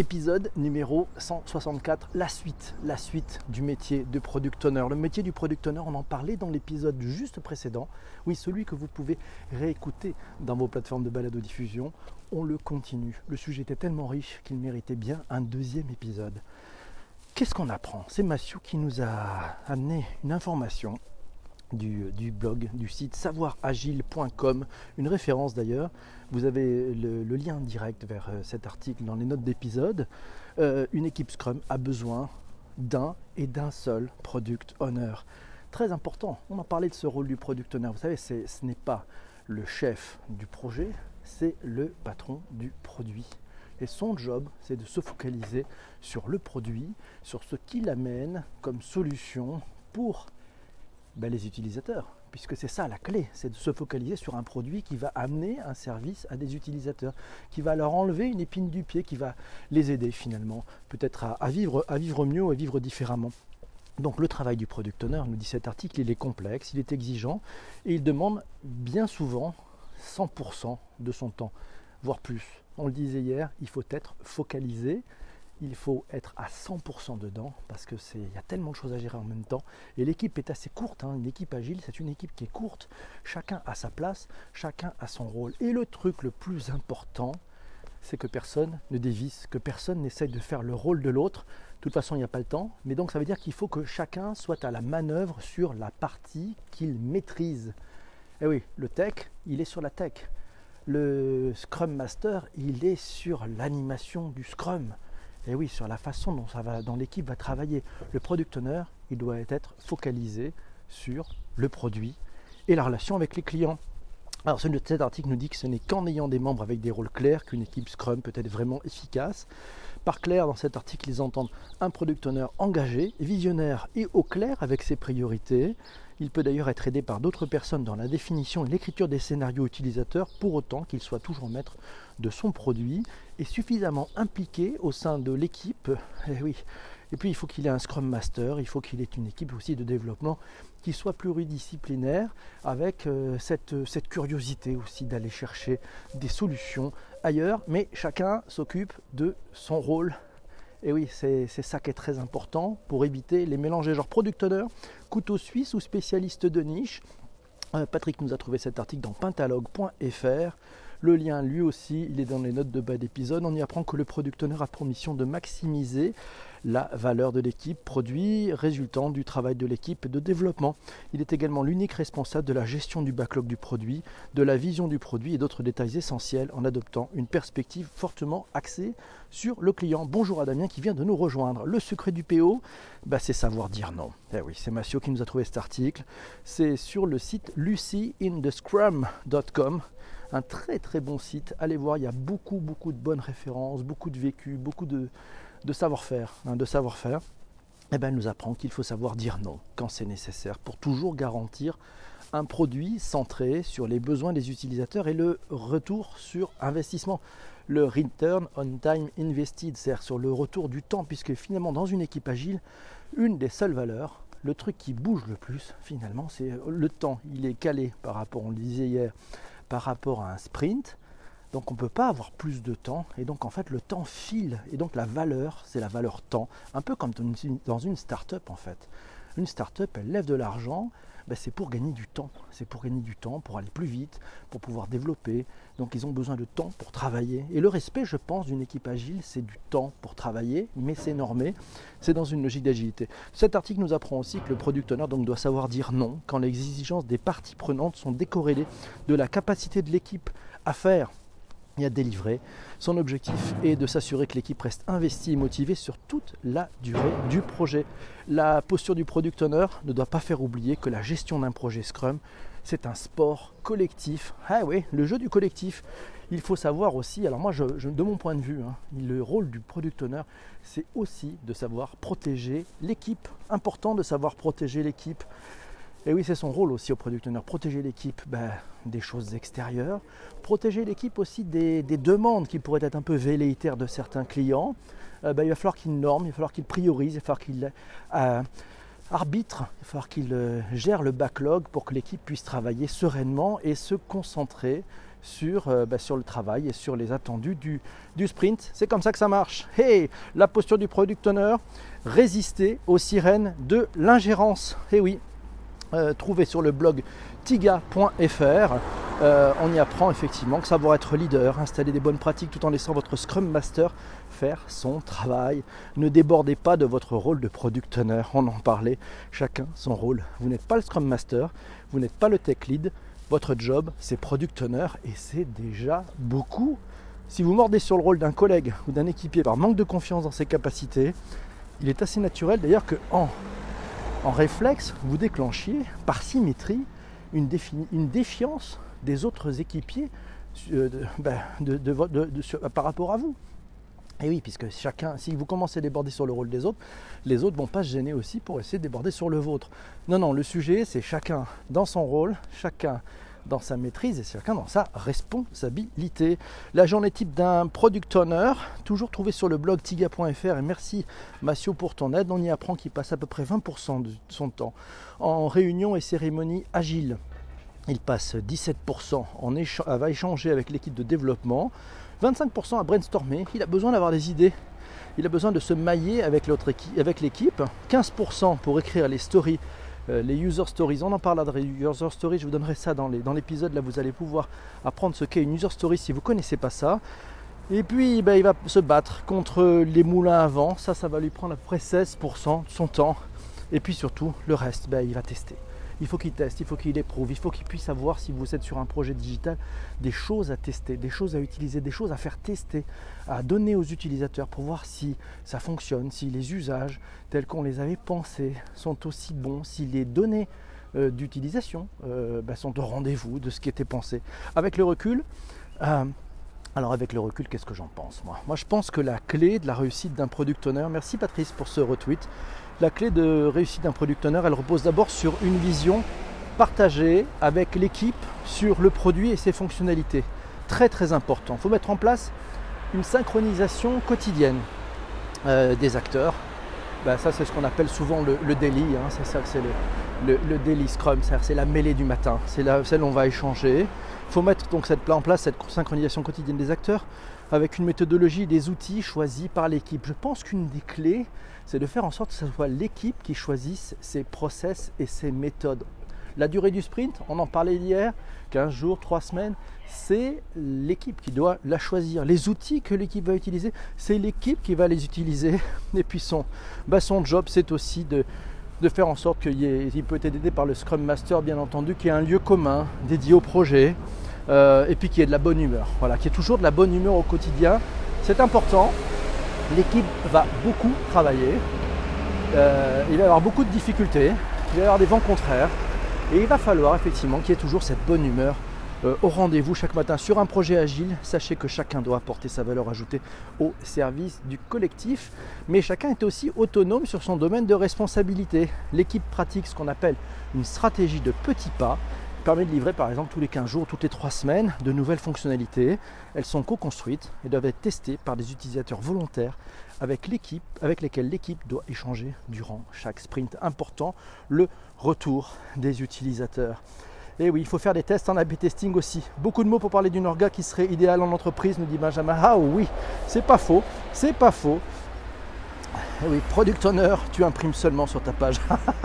Épisode numéro 164, la suite, la suite du métier de product owner. Le métier du product owner, on en parlait dans l'épisode juste précédent. Oui, celui que vous pouvez réécouter dans vos plateformes de balado-diffusion. On le continue. Le sujet était tellement riche qu'il méritait bien un deuxième épisode. Qu'est-ce qu'on apprend? C'est Mathieu qui nous a amené une information du, blog, du site savoiragile.com, une référence d'ailleurs. Vous avez le, lien direct vers euh, cet article dans les notes d'épisode. Euh, une équipe Scrum a besoin d'un et d'un seul product owner. Très important, on en parlait de ce rôle du product owner. Vous savez, ce n'est pas le chef du projet, c'est le patron du produit. Et son job, c'est de se focaliser sur le produit, sur ce qu'il amène comme solution pour ben, les utilisateurs, puisque c'est ça la clé, c'est de se focaliser sur un produit qui va amener un service à des utilisateurs, qui va leur enlever une épine du pied, qui va les aider finalement, peut-être à, vivre, à vivre mieux à vivre différemment. Donc le travail du product owner, nous dit cet article, il est complexe, il est exigeant et il demande bien souvent 100% de son temps, voire plus. On le disait hier, il faut être focalisé, il faut être à 100% dedans parce que c'est il y a tellement de choses à gérer en même temps. Et l'équipe est assez courte hein. une équipe agile c'est une équipe qui est courte. Chacun a sa place chacun a son rôle. Et le truc le plus important c'est que personne ne dévisse que personne n'essaye de faire le rôle de l'autre. De toute façon il n'y a pas le temps. Mais donc ça veut dire qu'il faut que chacun soit à la manœuvre sur la partie qu'il maîtrise. Et oui le tech il est sur la tech. Le Scrum Master il est sur l'animation du Scrum et oui, sur la façon dont, l'équipe va travailler. Le product owner, il doit être focalisé sur le produit et la relation avec les clients. Alors cet article nous dit que ce n'est qu'en ayant des membres avec des rôles clairs qu'une équipe Scrum peut être vraiment efficace. Par clair, dans cet article, ils entendent un product owner engagé, visionnaire et au clair avec ses priorités. Il peut d'ailleurs être aidé par d'autres personnes dans la définition et l'écriture des scénarios utilisateurs, pour autant qu'il soit toujours maître de son produit et suffisamment impliqué au sein de l'équipe. Et eh. Et puis il faut qu'il ait un Scrum Master, il faut qu'il ait une équipe aussi de développement qui soit pluridisciplinaire, avec euh, cette, cette curiosité aussi d'aller chercher des solutions ailleurs, mais chacun s'occupe de son rôle. Et oui, c'est ça qui est très important pour éviter les mélanges genre product owner, couteau suisse ou spécialiste de niche. Euh, Patrick nous a trouvé cet article dans pentalogue.fr. Le lien, lui aussi, il est dans les notes de bas d'épisode. On y apprend que le product owner a pour mission de maximiser la valeur de l'équipe produit résultant du travail de l'équipe de développement. Il est également l'unique responsable de la gestion du backlog du produit, de la vision du produit et d'autres détails essentiels en adoptant une perspective fortement axée sur le client. Bonjour à Damien qui vient de nous rejoindre. Le secret du PO, bah, c'est savoir dire non. Eh oui, c'est Massio qui nous a trouvé cet article. C'est sur le site lucyindescrum.com un très très bon site. Allez voir, il y a beaucoup beaucoup de bonnes références, beaucoup de vécu, beaucoup de, savoir-faire, hein, de savoir-faire. Eh ben, nous apprend qu'il faut savoir dire non quand c'est nécessaire pour toujours garantir un produit centré sur les besoins des utilisateurs et le retour sur investissement. Le return on time invested, c'est-à-dire sur le retour du temps, puisque finalement dans une équipe agile, une des seules valeurs, le truc qui bouge le plus finalement, c'est le temps. Il est calé par rapport, on le disait hier, par rapport à un sprint. Donc on ne peut pas avoir plus de temps et donc en fait le temps file et donc la valeur c'est la valeur temps, un peu comme dans une start-up en fait. Une start-up elle lève de l'argent, ben, c'est pour gagner du temps. C'est pour gagner du temps, pour aller plus vite, pour pouvoir développer. Donc ils ont besoin de temps pour travailler. Et le respect, je pense, d'une équipe agile, c'est du temps pour travailler, mais c'est normé. C'est dans une logique d'agilité. Cet article nous apprend aussi que le product owner donc, doit savoir dire non quand les exigences des parties prenantes sont décorrélées de la capacité de l'équipe à faire à délivrer. Son objectif est de s'assurer que l'équipe reste investie et motivée sur toute la durée du projet. La posture du product owner ne doit pas faire oublier que la gestion d'un projet Scrum, c'est un sport collectif. Ah oui, le jeu du collectif. Il faut savoir aussi, alors moi, je, de mon point de vue, hein, le rôle du product owner, c'est aussi de savoir protéger l'équipe. Important de savoir protéger l'équipe. Et oui, c'est son rôle aussi au product owner, protéger l'équipe ben, des choses extérieures, protéger l'équipe aussi des, demandes qui pourraient être un peu velléitaires de certains clients. Euh, ben, il va falloir qu'il norme, il va falloir qu'il priorise, il va falloir qu'il euh, arbitre, il va falloir qu'il euh, gère le backlog pour que l'équipe puisse travailler sereinement et se concentrer sur, sur le travail et sur les attendus du, sprint. C'est comme ça que ça marche. Hey, la posture du product owner, résister aux sirènes de l'ingérence. Et oui, euh, trouvé sur le blog tiga.fr. Euh, on y apprend effectivement que savoir être leader, installer des bonnes pratiques tout en laissant votre Scrum Master faire son travail. Ne débordez pas de votre rôle de product owner, on en parlait, chacun son rôle. Vous n'êtes pas le Scrum Master, vous n'êtes pas le tech lead, votre job c'est product owner et c'est déjà beaucoup. Si vous mordez sur le rôle d'un collègue ou d'un équipier par manque de confiance dans ses capacités, il est assez naturel d'ailleurs que en, en réflexe, vous déclenchiez par symétrie une, défiance des autres équipiers euh, ben, par rapport à vous. Et oui, puisque chacun, si vous commencez à déborder sur le rôle des autres, les autres vont pas se gêner aussi pour essayer de déborder sur le vôtre. Non, non, le sujet, c'est chacun dans son rôle, chacun dans sa maîtrise et chacun dans sa responsabilité. La journée type d'un product owner, toujours trouvé sur le blog tiga.fr et merci Massio pour ton aide. On y apprend qu'il passe à peu près 20% de son temps en réunion et cérémonie agile. Il passe 17% en à échanger avec l'équipe de développement, 25% à brainstormer. Il a besoin d'avoir des idées. Il a besoin de se mailler avec l'équipe. 15% pour écrire les stories, les user stories. On en parlera de user stories. Je vous donnerai ça dans l'épisode. Là, vous allez pouvoir apprendre ce qu'est une user story si vous ne connaissez pas ça. Et puis, ben, il va se battre contre les moulins à vent. Ça, ça va lui prendre à peu près 16% de son temps. Et puis surtout, le reste, ben, il va tester il faut qu'il teste, il faut qu'il éprouve, il faut qu'il puisse savoir si vous êtes sur un projet digital des choses à tester, des choses à utiliser, des choses à faire tester, à donner aux utilisateurs pour voir si ça fonctionne, si les usages tels qu'on les avait pensés sont aussi bons, si les données euh, d'utilisation euh, bah, sont au rendez-vous de ce qui était pensé. Avec le recul, euh, alors avec le recul, qu'est-ce que j'en pense moi? Moi je pense que la clé de la réussite d'un product owner, merci Patrice pour ce retweet, la clé de réussite d'un product owner, elle repose d'abord sur une vision partagée avec l'équipe sur le produit et ses fonctionnalités. Très très important. Il faut mettre en place une synchronisation quotidienne euh, des acteurs. Ben, ça c'est ce qu'on appelle souvent le, daily, hein. c'est ça c'est le, le, daily scrum, c'est la mêlée du matin, c'est celle où on va échanger. Il faut mettre donc cette, en place cette synchronisation quotidienne des acteurs avec une méthodologie des outils choisis par l'équipe. Je pense qu'une des clés, c'est de faire en sorte que ce soit l'équipe qui choisisse ses process et ses méthodes. La durée du sprint, on en parlait hier, 15 jours, 3 semaines, c'est l'équipe qui doit la choisir. Les outils que l'équipe va utiliser, c'est l'équipe qui va les utiliser. Et puis son, bah son job, c'est aussi de, de, faire en sorte qu'il peut être aidé par le Scrum Master, bien entendu, qui ait un lieu commun dédié au projet, euh, et puis qui ait de la bonne humeur. Voilà, qui ait toujours de la bonne humeur au quotidien. C'est important l'équipe va beaucoup travailler, euh, il va y avoir beaucoup de difficultés, il va y avoir des vents contraires, et il va falloir effectivement qu'il y ait toujours cette bonne humeur euh, au rendez-vous chaque matin sur un projet agile. Sachez que chacun doit apporter sa valeur ajoutée au service du collectif, mais chacun est aussi autonome sur son domaine de responsabilité. L'équipe pratique ce qu'on appelle une stratégie de petits pas permet de livrer par exemple tous les 15 jours, toutes les 3 semaines de nouvelles fonctionnalités. Elles sont co-construites et doivent être testées par des utilisateurs volontaires avec l'équipe avec lesquels l'équipe doit échanger durant chaque sprint. Important, le retour des utilisateurs. Et oui, il faut faire des tests en A-B testing aussi. Beaucoup de mots pour parler d'une orga qui serait idéale en entreprise, nous dit Benjamin. Ah oui, c'est pas faux, c'est pas faux. Eh oui, Product Owner, tu imprimes seulement sur ta page.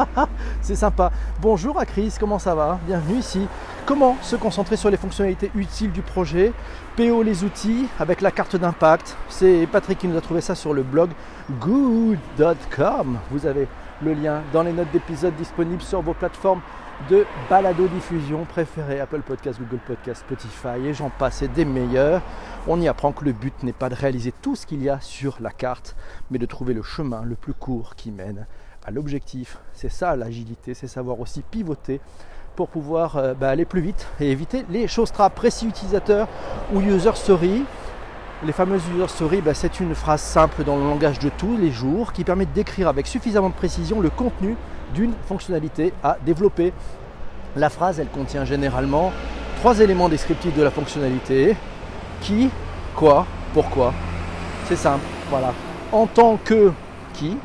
c'est sympa. Bonjour à Chris, comment ça va? Bienvenue ici. Comment se concentrer sur les fonctionnalités utiles du projet? PO les outils avec la carte d'impact. C'est Patrick qui nous a trouvé ça sur le blog good.com. Vous avez le lien dans les notes d'épisode disponibles sur vos plateformes de balado-diffusion préférées, Apple Podcast, Google Podcast, Spotify et j'en passe et des meilleurs. On y apprend que le but n'est pas de réaliser tout ce qu'il y a sur la carte, mais de trouver le chemin le plus court qui mène à l'objectif. C'est ça l'agilité, c'est savoir aussi pivoter pour pouvoir euh, bah, aller plus vite et éviter les choses trappes. Précis utilisateur ou user story. Les fameuses user stories, bah, c'est une phrase simple dans le langage de tous les jours qui permet de décrire avec suffisamment de précision le contenu d'une fonctionnalité à développer. La phrase, elle contient généralement trois éléments descriptifs de la fonctionnalité. Qui, quoi, pourquoi. C'est simple, voilà. En tant que qui,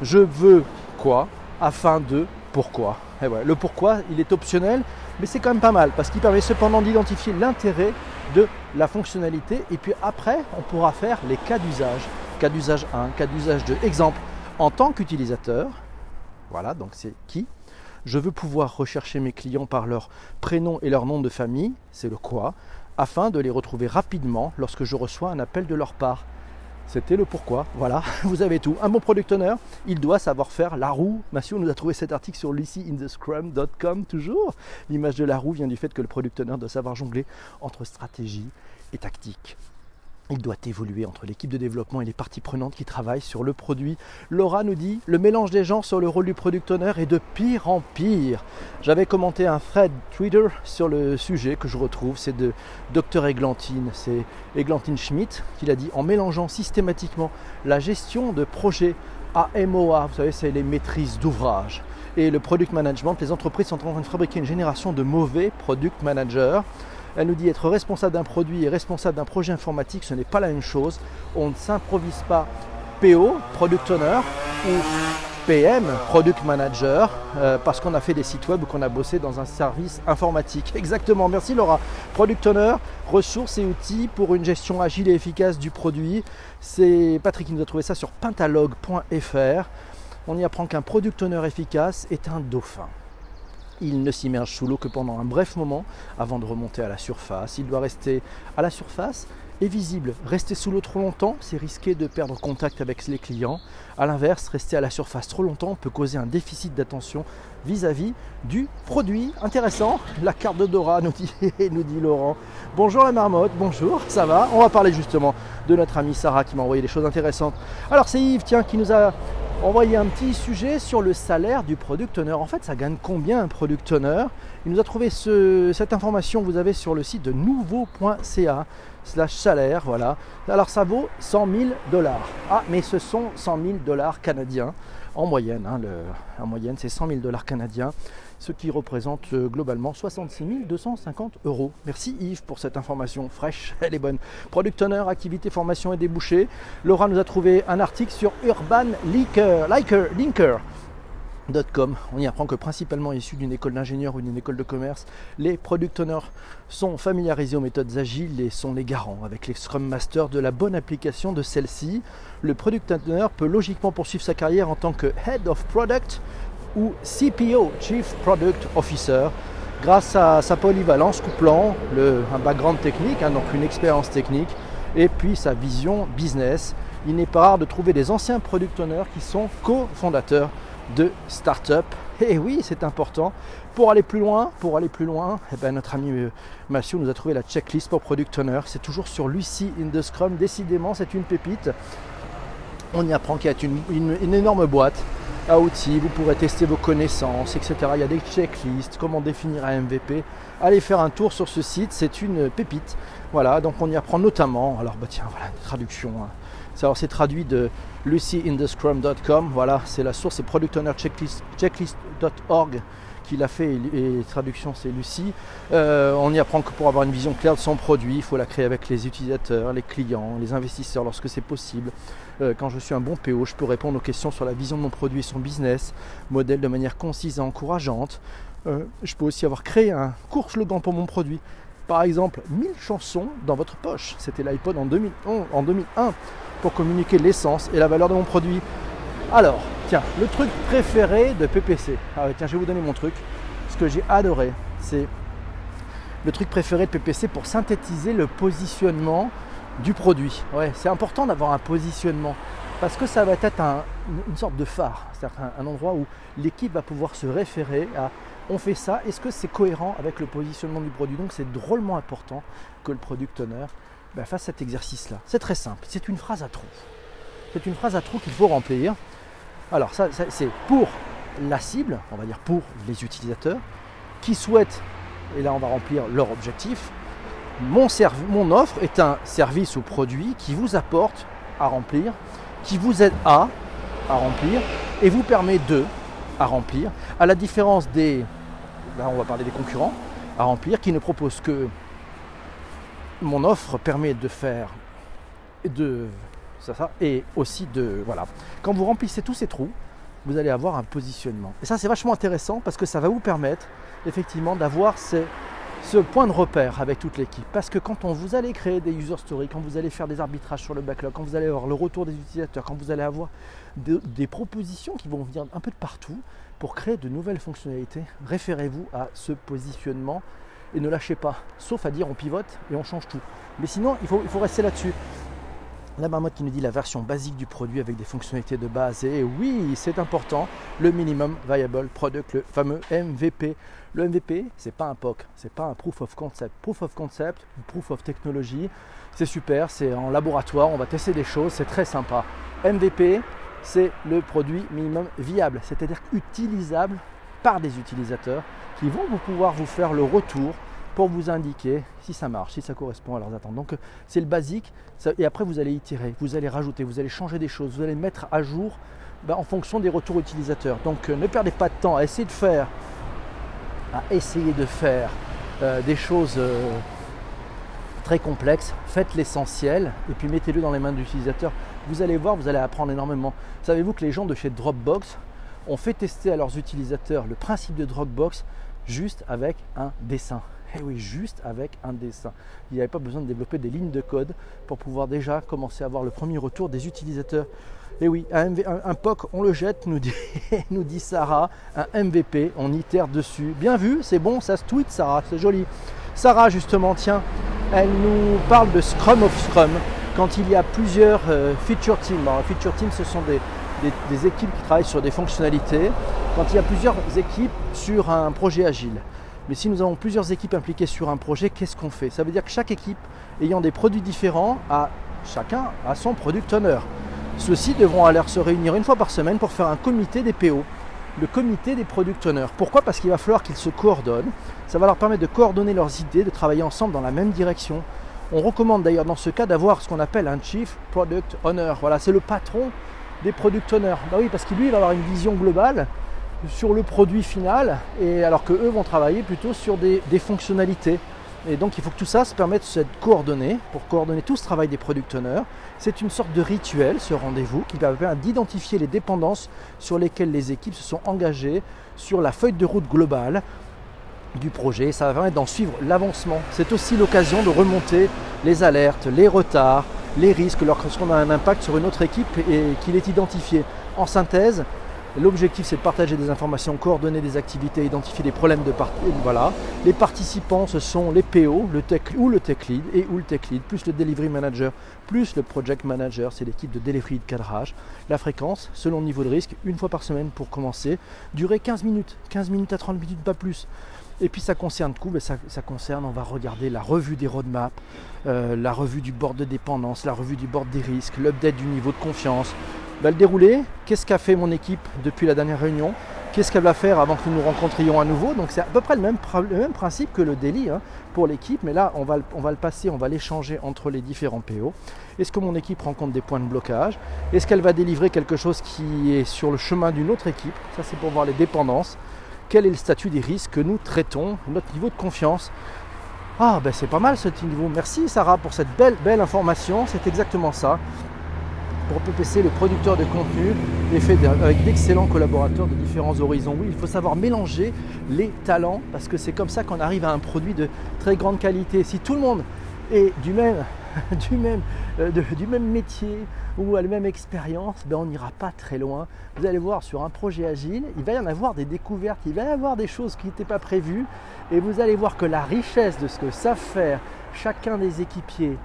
je veux quoi, afin de pourquoi. Et le pourquoi, il est optionnel, mais c'est quand même pas mal parce qu'il permet cependant d'identifier l'intérêt de la fonctionnalité et puis après on pourra faire les cas d'usage. Cas d'usage 1, cas d'usage 2. Exemple, en tant qu'utilisateur, voilà, donc c'est qui Je veux pouvoir rechercher mes clients par leur prénom et leur nom de famille, c'est le quoi, afin de les retrouver rapidement lorsque je reçois un appel de leur part. C'était le pourquoi. Voilà, vous avez tout. Un bon product owner, il doit savoir faire la roue. Mathieu nous a trouvé cet article sur lucyinthescrum.com toujours. L'image de la roue vient du fait que le product owner doit savoir jongler entre stratégie et tactique. Il doit évoluer entre l'équipe de développement et les parties prenantes qui travaillent sur le produit. Laura nous dit le mélange des gens sur le rôle du product owner est de pire en pire. J'avais commenté un thread Twitter sur le sujet que je retrouve, c'est de Dr Eglantine, c'est Eglantine Schmidt qui l'a dit en mélangeant systématiquement la gestion de projets AMOA, vous savez, c'est les maîtrises d'ouvrage, et le product management. Les entreprises sont en train de fabriquer une génération de mauvais product managers. Elle nous dit être responsable d'un produit et responsable d'un projet informatique, ce n'est pas la même chose. On ne s'improvise pas PO, Product Owner, ou PM, Product Manager, euh, parce qu'on a fait des sites web ou qu'on a bossé dans un service informatique. Exactement, merci Laura. Product Owner, ressources et outils pour une gestion agile et efficace du produit. C'est Patrick qui nous a trouvé ça sur pentalog.fr. On y apprend qu'un Product Owner efficace est un dauphin. Il ne s'immerge sous l'eau que pendant un bref moment avant de remonter à la surface. Il doit rester à la surface et visible. Rester sous l'eau trop longtemps, c'est risquer de perdre contact avec les clients. A l'inverse, rester à la surface trop longtemps peut causer un déficit d'attention vis-à-vis du produit. Intéressant, la carte de Dora nous dit, nous dit Laurent. Bonjour la marmotte, bonjour, ça va? On va parler justement de notre amie Sarah qui m'a envoyé des choses intéressantes. Alors c'est Yves, tiens, qui nous a envoyé un petit sujet sur le salaire du product owner. En fait, ça gagne combien un product owner? Il nous a trouvé cette information, vous avez sur le site de nouveau.ca slash salaire, voilà. Alors ça vaut 100 000 dollars. Ah, mais ce sont 100 000 dollars canadiens en moyenne. Hein, en moyenne, c'est 100 000 dollars canadiens, ce qui représente euh, globalement 66 250 euros. Merci Yves pour cette information fraîche, elle est bonne. Product Owner, activité, formation et débouchés. Laura nous a trouvé un article sur Urban Linker. Linker on y apprend que principalement issus d'une école d'ingénieur ou d'une école de commerce, les product owners sont familiarisés aux méthodes agiles et sont les garants avec les Scrum Masters de la bonne application de celle-ci. Le product owner peut logiquement poursuivre sa carrière en tant que Head of Product ou CPO, Chief Product Officer, grâce à sa polyvalence couplant un background technique, hein, donc une expérience technique, et puis sa vision business. Il n'est pas rare de trouver des anciens product owners qui sont co-fondateurs de start-up. Et oui, c'est important. Pour aller plus loin, pour aller plus loin, eh ben, notre ami euh, Mathieu nous a trouvé la checklist pour Product Owner. C'est toujours sur Lucy in the Scrum. Décidément, c'est une pépite. On y apprend qu'il y a une, énorme boîte à outils. Vous pourrez tester vos connaissances, etc. Il y a des checklists, comment définir un MVP. Allez faire un tour sur ce site, c'est une pépite. Voilà, donc on y apprend notamment, alors bah tiens, voilà, traduction. Hein. Alors c'est traduit de lucyinthescrum.com. Voilà, c'est la source, c'est Product Owner Checklist.org l'a fait et, traduction c'est Lucie. Euh, on y apprend que pour avoir une vision claire de son produit, il faut la créer avec les utilisateurs, les clients, les investisseurs lorsque c'est possible. Euh, quand je suis un bon PO, je peux répondre aux questions sur la vision de mon produit et son business, modèle de manière concise et encourageante. Euh, je peux aussi avoir créé un court slogan pour mon produit. Par exemple, 1000 chansons dans votre poche. C'était l'iPod en, en 2001 pour communiquer l'essence et la valeur de mon produit. Alors, tiens, le truc préféré de PPC. Ah tiens, je vais vous donner mon truc. Ce que j'ai adoré, c'est le truc préféré de PPC pour synthétiser le positionnement du produit. Ouais, c'est important d'avoir un positionnement parce que ça va être une sorte de phare, c'est-à-dire un, endroit où l'équipe va pouvoir se référer à on fait ça, est-ce que c'est cohérent avec le positionnement du produit? Donc c'est drôlement important que le product owner ben, fasse cet exercice-là. C'est très simple, c'est une phrase à trous. C'est une phrase à trous qu'il faut remplir. Alors ça, c'est pour la cible, on va dire pour les utilisateurs, qui souhaitent, et là on va remplir leur objectif, mon, mon offre est un service ou produit qui vous apporte à remplir, qui vous aide à, à remplir, et vous permet de, à remplir, à la différence des, là on va parler des concurrents, à remplir, qui ne proposent que mon offre permet de faire de et aussi de voilà. Quand vous remplissez tous ces trous, vous allez avoir un positionnement. Et ça, c'est vachement intéressant parce que ça va vous permettre effectivement d'avoir ce point de repère avec toute l'équipe. Parce que quand on, vous allez créer des user stories, quand vous allez faire des arbitrages sur le backlog, quand vous allez avoir le retour des utilisateurs, quand vous allez avoir des propositions qui vont venir un peu de partout pour créer de nouvelles fonctionnalités, référez-vous à ce positionnement et ne lâchez pas. Sauf à dire on pivote et on change tout. Mais sinon, il faut, il faut rester là-dessus. La marmotte qui nous dit la version basique du produit avec des fonctionnalités de base. Et oui, c'est important, le minimum viable product, le fameux MVP. Le MVP, c'est pas un POC, c'est pas un proof of concept. Proof of concept, proof of technology, c'est super, c'est en laboratoire, on va tester des choses, c'est très sympa. MVP, c'est le produit minimum viable, c'est-à-dire utilisable par des utilisateurs qui vont pouvoir vous faire le retour pour vous indiquer si ça marche, si ça correspond à leurs attentes. Donc c'est le basique, et après vous allez itérer, vous allez rajouter, vous allez changer des choses, vous allez mettre à jour ben, en fonction des retours utilisateurs. Donc euh, ne perdez pas de temps à essayer de faire, à essayer de faire euh, des choses euh, très complexes, faites l'essentiel et puis mettez-le dans les mains de l'utilisateur. Vous allez voir, vous allez apprendre énormément. Savez-vous que les gens de chez Dropbox ont fait tester à leurs utilisateurs le principe de Dropbox juste avec un dessin? Eh oui, juste avec un dessin. Il n'y avait pas besoin de développer des lignes de code pour pouvoir déjà commencer à avoir le premier retour des utilisateurs. Et eh oui, un, POC, on le jette, nous dit, Sarah. Un MVP, on itère dessus. Bien vu, c'est bon, ça se tweet, Sarah, c'est joli. Sarah, justement, tiens, elle nous parle de Scrum of Scrum quand il y a plusieurs euh, feature teams. Alors, feature teams, ce sont des, équipes qui travaillent sur des fonctionnalités, quand il y a plusieurs équipes sur un projet agile. Mais si nous avons plusieurs équipes impliquées sur un projet, qu'est-ce qu'on fait? Ça veut dire que chaque équipe ayant des produits différents a chacun a son product owner. Ceux-ci devront alors se réunir une fois par semaine pour faire un comité des PO, le comité des product owners. Pourquoi? Parce qu'il va falloir qu'ils se coordonnent. Ça va leur permettre de coordonner leurs idées, de travailler ensemble dans la même direction. On recommande d'ailleurs dans ce cas d'avoir ce qu'on appelle un Chief Product Owner. Voilà, c'est le patron des product owners. Bah oui, parce que lui, va avoir une vision globale sur le produit final, et alors que eux vont travailler plutôt sur des, fonctionnalités. Et donc il faut que tout ça se permette de se coordonner pour coordonner tout ce travail des product owners. C'est une sorte de rituel, ce rendez-vous, qui va permettre d'identifier les dépendances sur lesquelles les équipes se sont engagées sur la feuille de route globale du projet. Ça va permettre d'en suivre l'avancement. C'est aussi l'occasion de remonter les alertes, les retards, les risques lorsqu'on a un impact sur une autre équipe et qu'il est identifié. En synthèse, l'objectif c'est de partager des informations, coordonner des activités, identifier les problèmes de partie. Voilà. Les participants ce sont les PO, le tech ou le tech lead et ou le tech lead, plus le delivery manager, plus le project manager, c'est l'équipe de delivery de cadrage. La fréquence, selon le niveau de risque, une fois par semaine pour commencer. Durer 15 minutes, 15 minutes à 30 minutes, pas plus. Et puis ça concerne coup, ça, ça, concerne, on va regarder la revue des roadmaps, euh, la revue du board de dépendance, la revue du board des risques, l'update du niveau de confiance. Le déroulé, qu'est-ce qu'a fait mon équipe depuis la dernière réunion? Qu'est-ce qu'elle va faire avant que nous nous rencontrions à nouveau? Donc c'est à peu près le même, principe que le daily hein, pour l'équipe, mais là on va, on va le passer, on va l'échanger entre les différents PO. Est-ce que mon équipe rencontre des points de blocage? Est-ce qu'elle va délivrer quelque chose qui est sur le chemin d'une autre équipe? Ça c'est pour voir les dépendances quel est le statut des risques que nous traitons, notre niveau de confiance. Ah ben c'est pas mal ce niveau. Merci Sarah pour cette belle belle information. C'est exactement ça. Pour PPC, le producteur de contenu est fait avec d'excellents collaborateurs de différents horizons. Oui, il faut savoir mélanger les talents parce que c'est comme ça qu'on arrive à un produit de très grande qualité. Si tout le monde est du même du même, euh, du même métier ou à la même expérience, ben on n'ira pas très loin. Vous allez voir sur un projet agile, il va y en avoir des découvertes, il va y avoir des choses qui n'étaient pas prévues et vous allez voir que la richesse de ce que savent faire chacun des équipiers,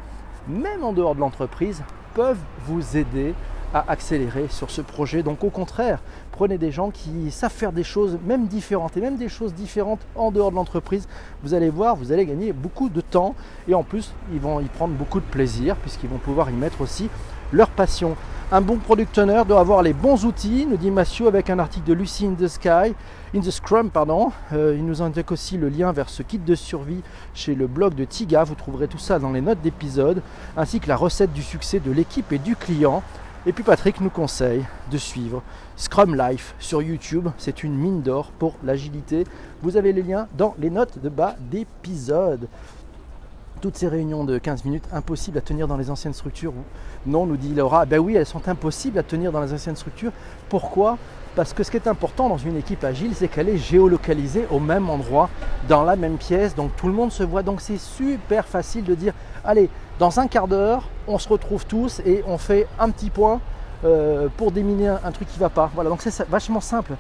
même en dehors de l'entreprise, peuvent vous aider à accélérer sur ce projet. Donc au contraire, prenez des gens qui savent faire des choses même différentes et même des choses différentes en dehors de l'entreprise. Vous allez voir, vous allez gagner beaucoup de temps et en plus, ils vont y prendre beaucoup de plaisir puisqu'ils vont pouvoir y mettre aussi leur passion. Un bon product owner doit avoir les bons outils, nous dit Mathieu avec un article de Lucy in the Sky, in the Scrum, pardon. Euh, il nous indique aussi le lien vers ce kit de survie chez le blog de Tiga. Vous trouverez tout ça dans les notes d'épisode, ainsi que la recette du succès de l'équipe et du client. Et puis Patrick nous conseille de suivre Scrum Life sur YouTube. C'est une mine d'or pour l'agilité. Vous avez les liens dans les notes de bas d'épisode. Toutes ces réunions de 15 minutes, impossibles à tenir dans les anciennes structures. Non, nous dit Laura, ben oui, elles sont impossibles à tenir dans les anciennes structures. Pourquoi? Parce que ce qui est important dans une équipe agile, c'est qu'elle est géolocalisée au même endroit, dans la même pièce, donc tout le monde se voit. Donc c'est super facile de dire, allez, dans un quart d'heure, on se retrouve tous et on fait un petit point euh, pour déminer un, truc qui ne va pas. Voilà, donc c'est vachement simple.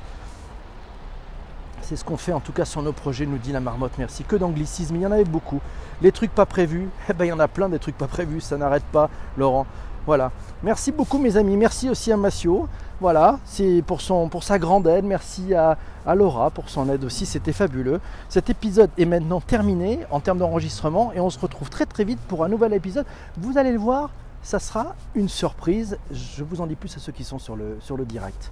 C'est ce qu'on fait en tout cas sur nos projets, nous dit la marmotte. Merci. Que d'anglicisme, il y en avait beaucoup. Les trucs pas prévus, eh ben, il y en a plein des trucs pas prévus, ça n'arrête pas, Laurent. Voilà. Merci beaucoup mes amis. Merci aussi à Massio. Voilà, c'est pour, sa grande aide. Merci à, à Laura pour son aide aussi. C'était fabuleux. Cet épisode est maintenant terminé en termes d'enregistrement et on se retrouve très très vite pour un nouvel épisode. Vous allez le voir, ça sera une surprise. Je vous en dis plus à ceux qui sont sur le direct.